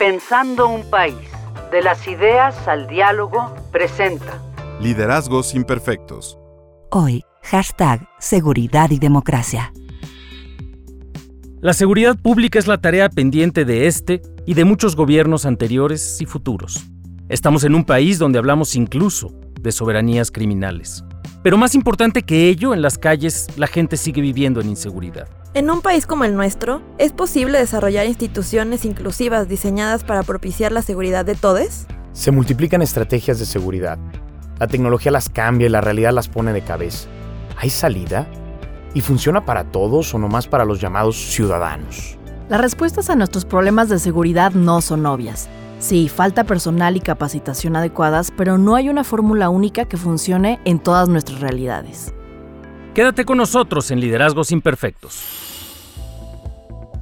Pensando un país, de las ideas al diálogo, presenta Liderazgos Imperfectos. Hoy, hashtag Seguridad y Democracia. La seguridad pública es la tarea pendiente de este y de muchos gobiernos anteriores y futuros. Estamos en un país donde hablamos incluso de soberanías criminales. Pero más importante que ello, en las calles la gente sigue viviendo en inseguridad. En un país como el nuestro, ¿es posible desarrollar instituciones inclusivas diseñadas para propiciar la seguridad de todos? Se multiplican estrategias de seguridad. La tecnología las cambia y la realidad las pone de cabeza. ¿Hay salida? ¿Y funciona para todos o nomás para los llamados ciudadanos? Las respuestas a nuestros problemas de seguridad no son obvias. Sí, falta personal y capacitación adecuadas, pero no hay una fórmula única que funcione en todas nuestras realidades. Quédate con nosotros en Liderazgos Imperfectos.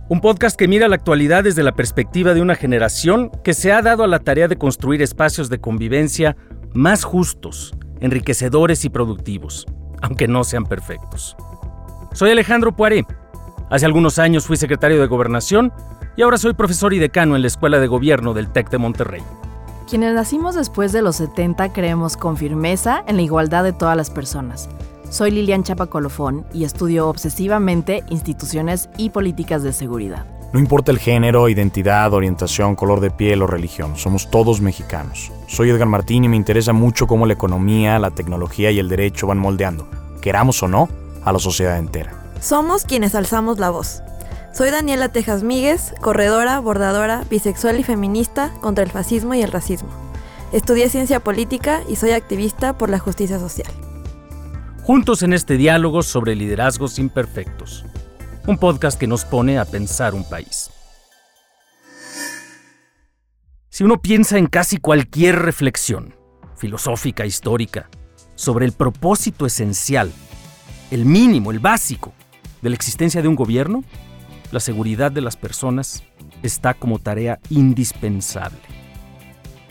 Un podcast que mira la actualidad desde la perspectiva de una generación que se ha dado a la tarea de construir espacios de convivencia más justos, enriquecedores y productivos, aunque no sean perfectos. Soy Alejandro Poiré. Hace algunos años fui secretario de Gobernación y ahora soy profesor y decano en la Escuela de Gobierno del TEC de Monterrey. Quienes nacimos después de los 70 creemos con firmeza en la igualdad de todas las personas. Soy Lilian Chapacolofón y estudio obsesivamente instituciones y políticas de seguridad. No importa el género, identidad, orientación, color de piel o religión, somos todos mexicanos. Soy Edgar Martín y me interesa mucho cómo la economía, la tecnología y el derecho van moldeando, queramos o no, a la sociedad entera. Somos quienes alzamos la voz. Soy Daniela Tejas Míguez, corredora, bordadora, bisexual y feminista contra el fascismo y el racismo. Estudié ciencia política y soy activista por la justicia social. Juntos en este diálogo sobre liderazgos imperfectos. Un podcast que nos pone a pensar un país. Si uno piensa en casi cualquier reflexión, filosófica, histórica, sobre el propósito esencial, el mínimo, el básico, de la existencia de un gobierno, la seguridad de las personas está como tarea indispensable.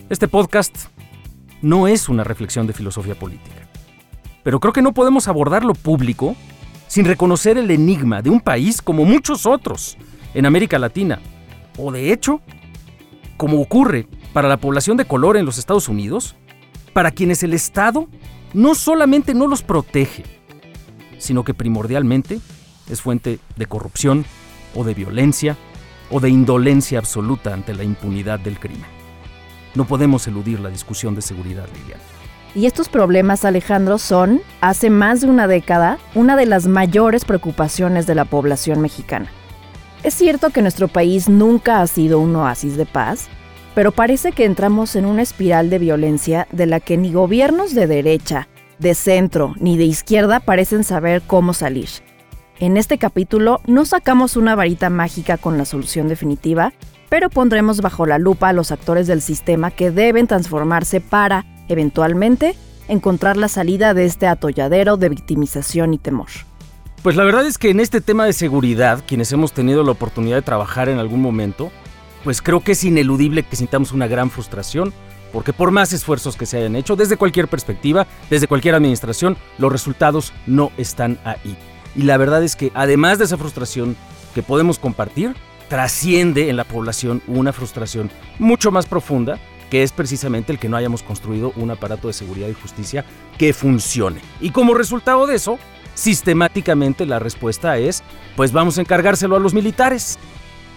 Este podcast no es una reflexión de filosofía política, pero creo que no podemos abordar lo público sin reconocer el enigma de un país como muchos otros en América Latina, o de hecho, como ocurre para la población de color en los Estados Unidos, para quienes el Estado no solamente no los protege, sino que primordialmente es fuente de corrupción o de violencia o de indolencia absoluta ante la impunidad del crimen. No podemos eludir la discusión de seguridad, Liliana. Y estos problemas, Alejandro, son, hace más de una década, una de las mayores preocupaciones de la población mexicana. Es cierto que nuestro país nunca ha sido un oasis de paz, pero parece que entramos en una espiral de violencia de la que ni gobiernos de derecha, de centro ni de izquierda parecen saber cómo salir. En este capítulo no sacamos una varita mágica con la solución definitiva, pero pondremos bajo la lupa a los actores del sistema que deben transformarse para, eventualmente, encontrar la salida de este atolladero de victimización y temor. Pues la verdad es que en este tema de seguridad, quienes hemos tenido la oportunidad de trabajar en algún momento, pues creo que es ineludible que sintamos una gran frustración, porque por más esfuerzos que se hayan hecho, desde cualquier perspectiva, desde cualquier administración, los resultados no están ahí. Y la verdad es que además de esa frustración que podemos compartir, trasciende en la población una frustración mucho más profunda, que es precisamente el que no hayamos construido un aparato de seguridad y justicia que funcione. Y como resultado de eso, sistemáticamente la respuesta es, pues vamos a encargárselo a los militares.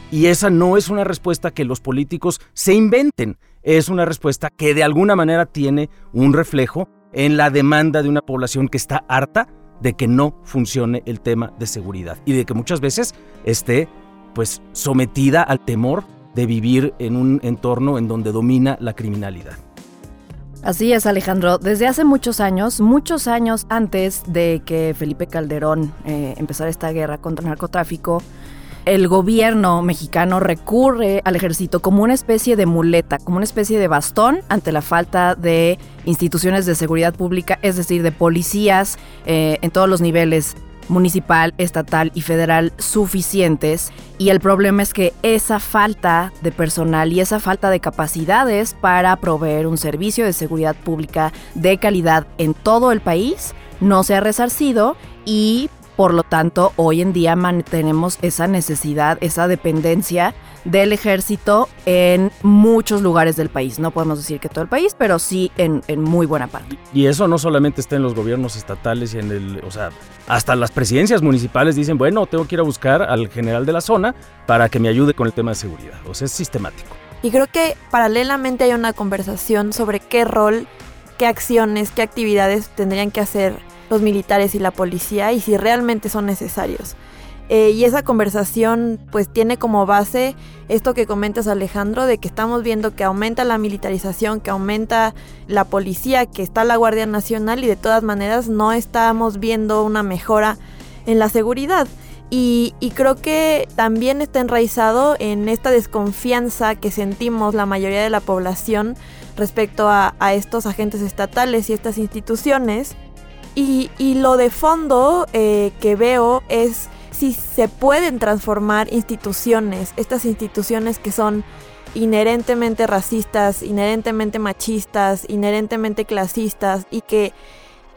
Y esa no es una respuesta que los políticos se inventen, es una respuesta que de alguna manera tiene un reflejo en la demanda de una población que está harta de que no funcione el tema de seguridad y de que muchas veces esté pues sometida al temor de vivir en un entorno en donde domina la criminalidad. Así es, Alejandro. Desde hace muchos años, muchos años antes de que Felipe Calderón eh, empezara esta guerra contra el narcotráfico, el gobierno mexicano recurre al ejército como una especie de muleta, como una especie de bastón ante la falta de instituciones de seguridad pública, es decir, de policías eh, en todos los niveles municipal, estatal y federal suficientes. Y el problema es que esa falta de personal y esa falta de capacidades para proveer un servicio de seguridad pública de calidad en todo el país no se ha resarcido y Por lo tanto, hoy en día mantenemos esa necesidad, esa dependencia del ejército en muchos lugares del país. No podemos decir que todo el país, pero sí en, en, muy buena parte. Y eso no solamente está en los gobiernos estatales y en el, o sea, hasta las presidencias municipales dicen, bueno, tengo que ir a buscar al general de la zona para que me ayude con el tema de seguridad. O sea, es sistemático. Y creo que paralelamente hay una conversación sobre qué rol, qué acciones, qué actividades tendrían que hacer los militares y la policía y si realmente son necesarios. Eh, y esa conversación pues tiene como base esto que comentas Alejandro, de que estamos viendo que aumenta la militarización, que aumenta la policía, que está la Guardia Nacional y de todas maneras no estamos viendo una mejora en la seguridad. Y, creo que también está enraizado en esta desconfianza que sentimos la mayoría de la población respecto a, estos agentes estatales y estas instituciones. Y, lo de fondo eh, que veo es si se pueden transformar instituciones, estas instituciones que son inherentemente racistas, inherentemente machistas, inherentemente clasistas y que,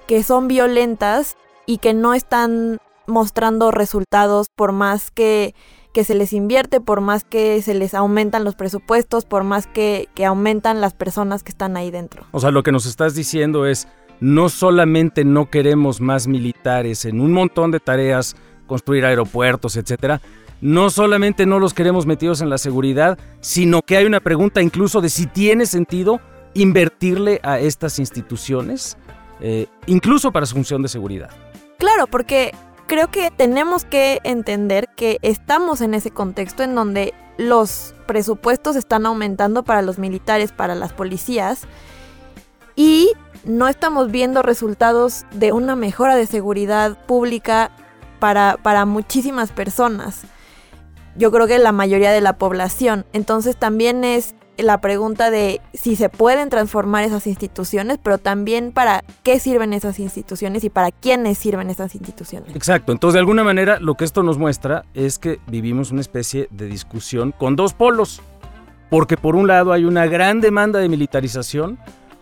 que son violentas y que no están mostrando resultados por más que, que se les invierte, por más que se les aumentan los presupuestos, por más que, que aumentan las personas que están ahí dentro. O sea, lo que nos estás diciendo es, no solamente no queremos más militares en un montón de tareas construir aeropuertos, etcétera, no solamente no los queremos metidos en la seguridad, sino que hay una pregunta incluso de si tiene sentido invertirle a estas instituciones, eh, incluso para su función de seguridad. Claro, porque creo que tenemos que entender que estamos en ese contexto en donde los presupuestos están aumentando para los militares, para las policías, y no estamos viendo resultados de una mejora de seguridad pública para, muchísimas personas. Yo creo que la mayoría de la población. Entonces también es la pregunta de si se pueden transformar esas instituciones, pero también para qué sirven esas instituciones y para quiénes sirven esas instituciones. Exacto, entonces de alguna manera lo que esto nos muestra es que vivimos una especie de discusión con dos polos, porque por un lado hay una gran demanda de militarización,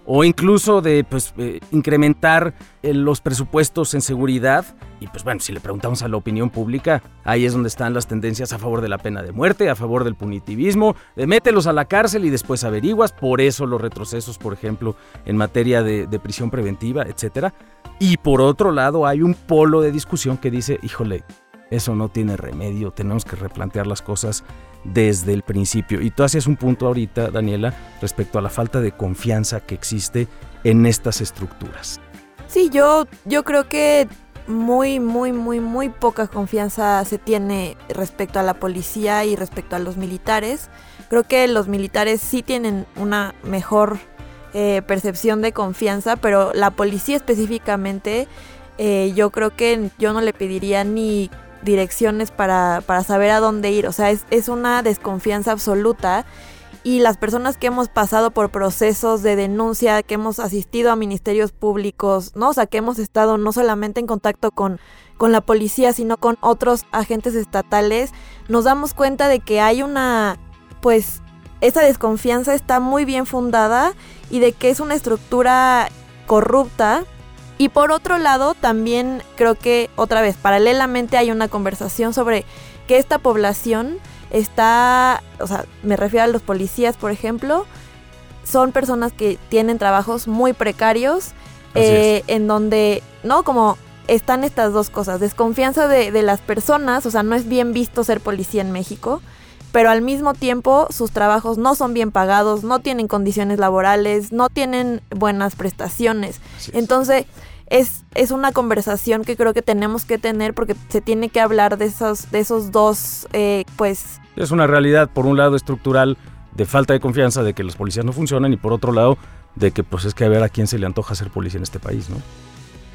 o incluso de pues, eh, incrementar eh, los presupuestos en seguridad. Y pues bueno, si le preguntamos a la opinión pública, ahí es donde están las tendencias a favor de la pena de muerte, a favor del punitivismo, de mételos a la cárcel y después averiguas, por eso los retrocesos, por ejemplo, en materia de, de prisión preventiva, etc. Y por otro lado hay un polo de discusión que dice, híjole, eso no tiene remedio, tenemos que replantear las cosas desde el principio. Y tú hacías un punto ahorita, Daniela, respecto a la falta de confianza que existe en estas estructuras. Sí, yo, yo creo que muy, muy, muy, muy poca confianza se tiene respecto a la policía y respecto a los militares. Creo que los militares sí tienen una mejor eh, percepción de confianza, pero la policía específicamente, eh, yo creo que yo no le pediría ni direcciones para, para saber a dónde ir. O sea, es, es una desconfianza absoluta y las personas que hemos pasado por procesos de denuncia, que hemos asistido a ministerios públicos, ¿no? O sea, que hemos estado no solamente en contacto con, con la policía, sino con otros agentes estatales, nos damos cuenta de que hay una, pues, esa desconfianza está muy bien fundada y de que es una estructura corrupta y por otro lado, también creo que otra vez, paralelamente hay una conversación sobre que esta población está, o sea, me refiero a los policías, por ejemplo, son personas que tienen trabajos muy precarios, eh, en donde, ¿no? Como están estas dos cosas, desconfianza de, de las personas, o sea, no es bien visto ser policía en México, pero al mismo tiempo sus trabajos no son bien pagados, no tienen condiciones laborales, no tienen buenas prestaciones. Entonces, es, es una conversación que creo que tenemos que tener porque se tiene que hablar de esos, de esos dos, eh, pues... Es una realidad, por un lado, estructural de falta de confianza de que los policías no funcionan y por otro lado, de que pues es que a ver a quién se le antoja ser policía en este país, ¿no?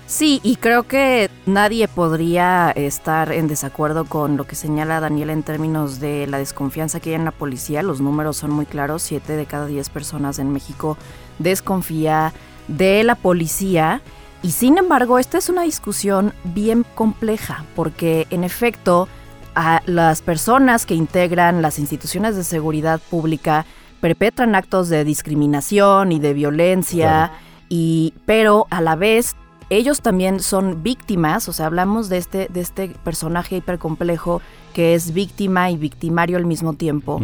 Sí, y creo que nadie podría estar en desacuerdo con lo que señala Daniel en términos de la desconfianza que hay en la policía. Los números son muy claros, siete de cada diez personas en México desconfía de la policía y sin embargo, esta es una discusión bien compleja, porque en efecto, a las personas que integran las instituciones de seguridad pública perpetran actos de discriminación y de violencia, y, pero a la vez ellos también son víctimas, o sea, hablamos de este, de este personaje hipercomplejo que es víctima y victimario al mismo tiempo.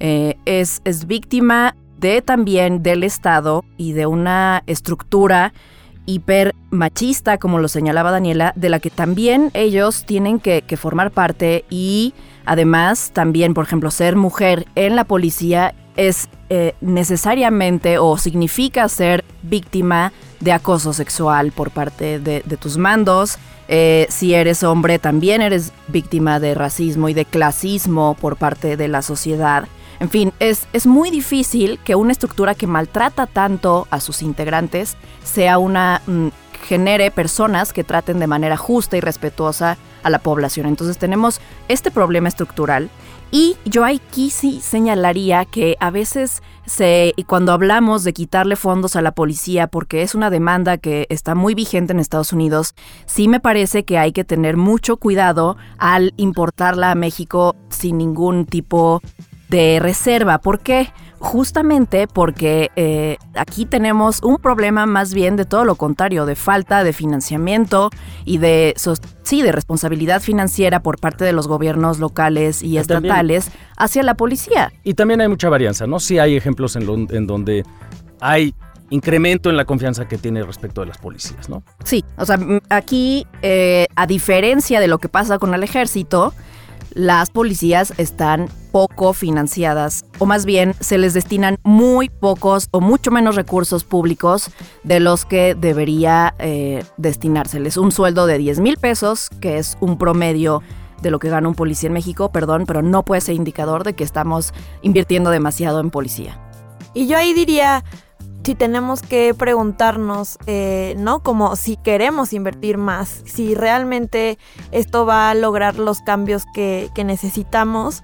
Eh, es, es víctima de también del Estado y de una estructura hiper machista, como lo señalaba Daniela, de la que también ellos tienen que, formar parte y además también, por ejemplo, ser mujer en la policía es eh, necesariamente o significa ser víctima de acoso sexual por parte de, tus mandos. Eh, si eres hombre, también eres víctima de racismo y de clasismo por parte de la sociedad. En fin, es, es muy difícil que una estructura que maltrata tanto a sus integrantes sea una... Mm, genere personas que traten de manera justa y respetuosa a la población. Entonces tenemos este problema estructural y yo aquí sí señalaría que a veces se, cuando hablamos de quitarle fondos a la policía, porque es una demanda que está muy vigente en Estados Unidos, sí me parece que hay que tener mucho cuidado al importarla a México sin ningún tipo de reserva. ¿Por qué? Justamente porque eh, aquí tenemos un problema más bien de todo lo contrario, de falta de financiamiento y de, sí, de responsabilidad financiera por parte de los gobiernos locales y estatales hacia la policía. Y también hay mucha varianza, ¿no? Sí hay ejemplos en, en donde hay incremento en la confianza que tiene respecto de las policías, ¿no? Sí, o sea, aquí, eh, a diferencia de lo que pasa con el ejército, las policías están poco financiadas, o más bien se les destinan muy pocos o mucho menos recursos públicos de los que debería eh, destinárseles. Un sueldo de 10 mil pesos, que es un promedio de lo que gana un policía en México, perdón, pero no puede ser indicador de que estamos invirtiendo demasiado en policía. Y yo ahí diría, si tenemos que preguntarnos, eh, ¿no? Como si queremos invertir más, si realmente esto va a lograr los cambios que, que necesitamos.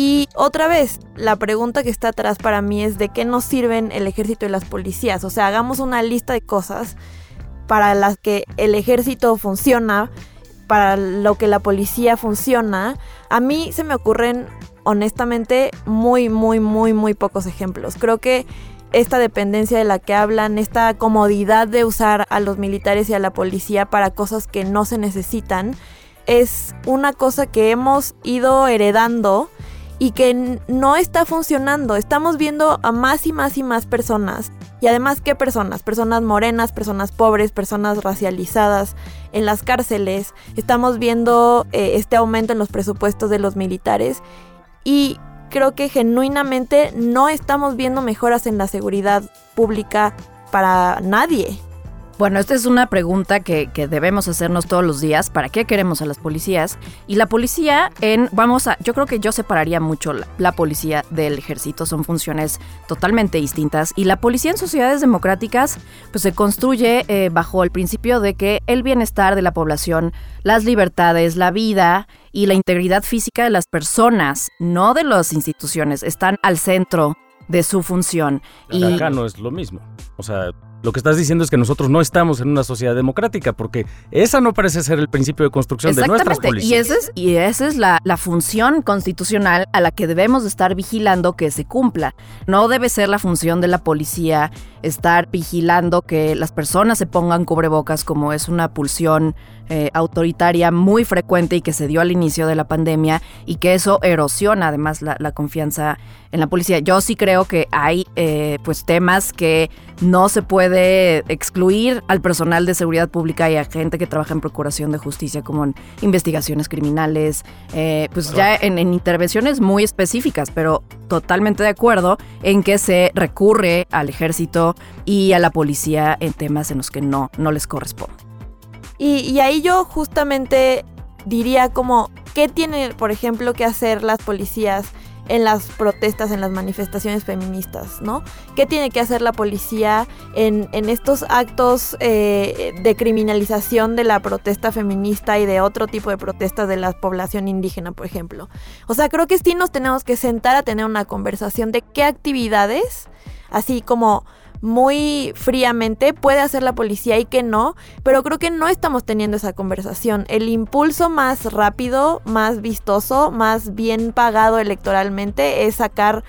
Y otra vez, la pregunta que está atrás para mí es de qué nos sirven el ejército y las policías. O sea, hagamos una lista de cosas para las que el ejército funciona, para lo que la policía funciona. A mí se me ocurren honestamente muy, muy, muy, muy pocos ejemplos. Creo que esta dependencia de la que hablan, esta comodidad de usar a los militares y a la policía para cosas que no se necesitan, es una cosa que hemos ido heredando y que no está funcionando. Estamos viendo a más y más y más personas. Y además, ¿qué personas? Personas morenas, personas pobres, personas racializadas en las cárceles. Estamos viendo eh, este aumento en los presupuestos de los militares. Y creo que genuinamente no estamos viendo mejoras en la seguridad pública para nadie. Bueno, esta es una pregunta que, debemos hacernos todos los días. ¿Para qué queremos a las policías? Y la policía en, vamos a, yo creo que yo separaría mucho la, policía del ejército. Son funciones totalmente distintas. Y la policía en sociedades democráticas, pues se construye eh, bajo el principio de que el bienestar de la población, las libertades, la vida y la integridad física de las personas, no de las instituciones, están al centro de su función. y acá no es lo mismo. O sea, lo que estás diciendo es que nosotros no estamos en una sociedad democrática, porque esa no parece ser el principio de construcción de nuestras policías. Y, esa es, y esa es la, la, función constitucional a la que debemos estar vigilando que se cumpla. No debe ser la función de la policía estar vigilando que las personas se pongan cubrebocas como es una pulsión eh, autoritaria muy frecuente y que se dio al inicio de la pandemia y que eso erosiona además la, confianza en la policía. Yo sí creo que hay eh, pues temas que no se puede excluir al personal de seguridad pública y a gente que trabaja en procuración de justicia como en investigaciones criminales, eh, pues ya en, en intervenciones muy específicas, pero totalmente de acuerdo en que se recurre al ejército y a la policía en temas en los que no, no les corresponde. Y, ahí yo justamente diría como, ¿qué tienen, por ejemplo, que hacer las policías en las protestas, en las manifestaciones feministas, ¿no? ¿Qué tiene que hacer la policía en, estos actos eh, de criminalización de la protesta feminista y de otro tipo de protestas de la población indígena, por ejemplo? O sea, creo que sí nos tenemos que sentar a tener una conversación de qué actividades, así como muy fríamente puede hacer la policía y que no, pero creo que no estamos teniendo esa conversación. El impulso más rápido, más vistoso, más bien pagado electoralmente es sacar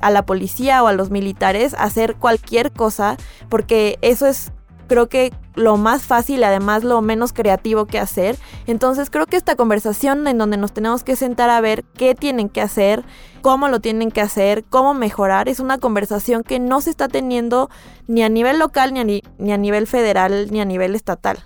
a la policía o a los militares a hacer cualquier cosa, porque eso es creo que lo más fácil y además lo menos creativo que hacer. Entonces creo que esta conversación en donde nos tenemos que sentar a ver qué tienen que hacer, cómo lo tienen que hacer, cómo mejorar, es una conversación que no se está teniendo ni a nivel local, ni a, ni a nivel federal, ni a nivel estatal.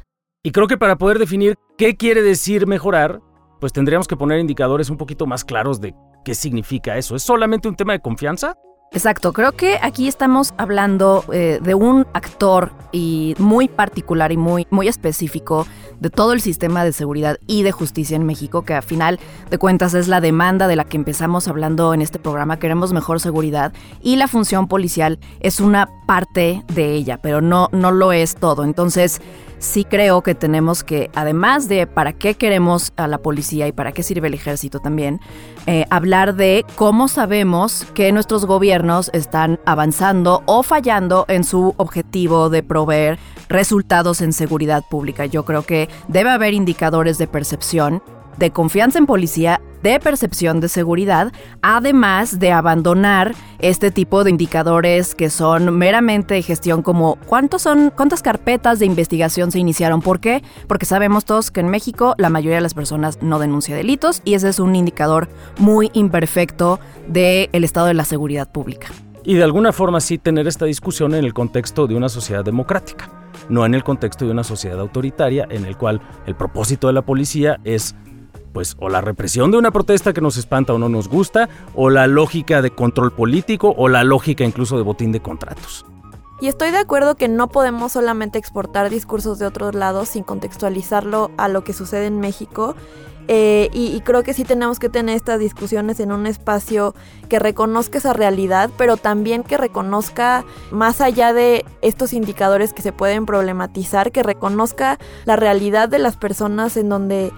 Y creo que para poder definir qué quiere decir mejorar, pues tendríamos que poner indicadores un poquito más claros de qué significa eso. ¿Es solamente un tema de confianza? Exacto, creo que aquí estamos hablando eh, de un actor y muy particular y muy, muy específico de todo el sistema de seguridad y de justicia en México, que a final de cuentas es la demanda de la que empezamos hablando en este programa. Queremos mejor seguridad y la función policial es una parte de ella, pero no, no lo es todo. Entonces, sí creo que tenemos que, además de para qué queremos a la policía y para qué sirve el ejército también, eh, hablar de cómo sabemos que nuestros gobiernos están avanzando o fallando en su objetivo de proveer resultados en seguridad pública. Yo creo que debe haber indicadores de percepción de confianza en policía, de percepción de seguridad, además de abandonar este tipo de indicadores que son meramente de gestión como cuántos son cuántas carpetas de investigación se iniciaron, ¿por qué? Porque sabemos todos que en México la mayoría de las personas no denuncia delitos y ese es un indicador muy imperfecto del estado de la seguridad pública. Y de alguna forma sí tener esta discusión en el contexto de una sociedad democrática, no en el contexto de una sociedad autoritaria en el cual el propósito de la policía es pues o la represión de una protesta que nos espanta o no nos gusta, o la lógica de control político, o la lógica incluso de botín de contratos. Y estoy de acuerdo que no podemos solamente exportar discursos de otros lados sin contextualizarlo a lo que sucede en México. Eh, y, creo que sí tenemos que tener estas discusiones en un espacio que reconozca esa realidad, pero también que reconozca, más allá de estos indicadores que se pueden problematizar, que reconozca la realidad de las personas en donde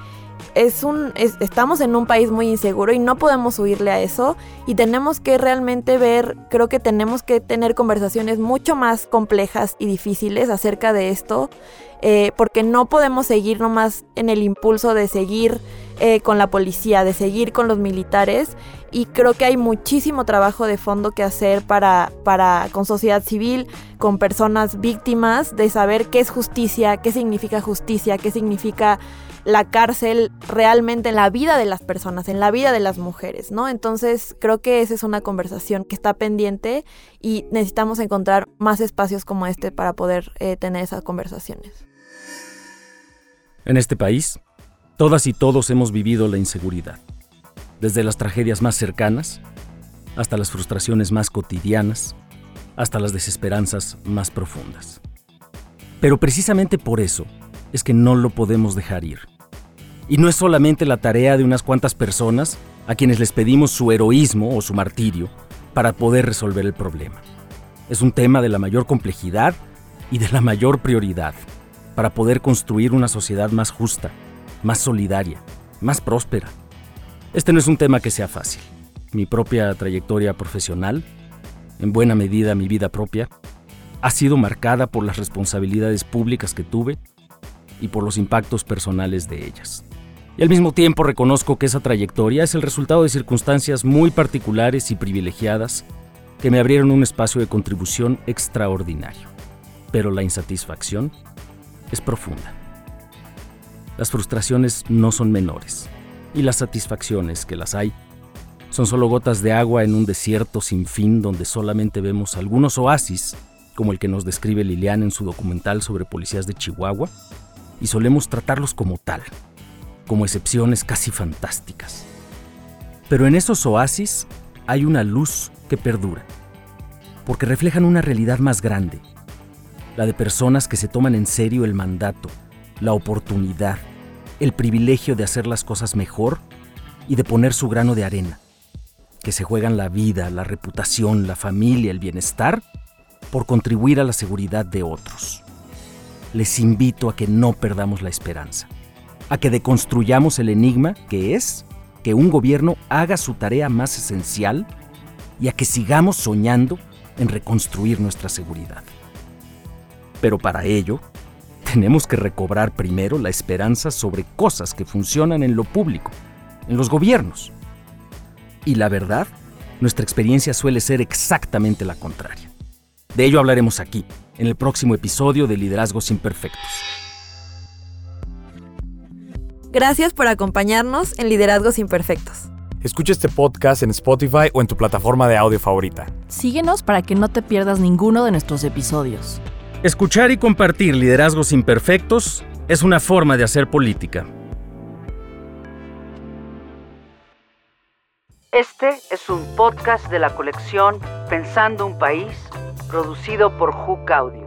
es un estamos en un país muy inseguro y no podemos huirle a eso. Y tenemos que realmente ver, creo que tenemos que tener conversaciones mucho más complejas y difíciles acerca de esto, eh, porque no podemos seguir nomás en el impulso de seguir eh, con la policía, de seguir con los militares. Y creo que hay muchísimo trabajo de fondo que hacer para, para con sociedad civil, con personas víctimas, de saber qué es justicia, qué significa justicia, qué significa la cárcel realmente en la vida de las personas, en la vida de las mujeres, ¿no? Entonces creo que esa es una conversación que está pendiente y necesitamos encontrar más espacios como este para poder eh, tener esas conversaciones. En este país, todas y todos hemos vivido la inseguridad, desde las tragedias más cercanas hasta las frustraciones más cotidianas, hasta las desesperanzas más profundas. Pero precisamente por eso es que no lo podemos dejar ir. Y no es solamente la tarea de unas cuantas personas a quienes les pedimos su heroísmo o su martirio para poder resolver el problema. Es un tema de la mayor complejidad y de la mayor prioridad para poder construir una sociedad más justa, más solidaria, más próspera. Este no es un tema que sea fácil. Mi propia trayectoria profesional, en buena medida mi vida propia, ha sido marcada por las responsabilidades públicas que tuve y por los impactos personales de ellas. Y al mismo tiempo reconozco que esa trayectoria es el resultado de circunstancias muy particulares y privilegiadas que me abrieron un espacio de contribución extraordinario. Pero la insatisfacción es profunda. Las frustraciones no son menores y las satisfacciones que las hay son solo gotas de agua en un desierto sin fin donde solamente vemos algunos oasis, como el que nos describe Liliana en su documental sobre policías de Chihuahua, y solemos tratarlos como tal, como excepciones casi fantásticas. Pero en esos oasis hay una luz que perdura, porque reflejan una realidad más grande, la de personas que se toman en serio el mandato, la oportunidad, el privilegio de hacer las cosas mejor y de poner su grano de arena, que se juegan la vida, la reputación, la familia, el bienestar, por contribuir a la seguridad de otros. Les invito a que no perdamos la esperanza a que deconstruyamos el enigma que es que un gobierno haga su tarea más esencial y a que sigamos soñando en reconstruir nuestra seguridad. Pero para ello, tenemos que recobrar primero la esperanza sobre cosas que funcionan en lo público, en los gobiernos. Y la verdad, nuestra experiencia suele ser exactamente la contraria. De ello hablaremos aquí, en el próximo episodio de Liderazgos Imperfectos. Gracias por acompañarnos en Liderazgos Imperfectos. Escucha este podcast en Spotify o en tu plataforma de audio favorita. Síguenos para que no te pierdas ninguno de nuestros episodios. Escuchar y compartir liderazgos imperfectos es una forma de hacer política. Este es un podcast de la colección Pensando un País, producido por Hook Audio.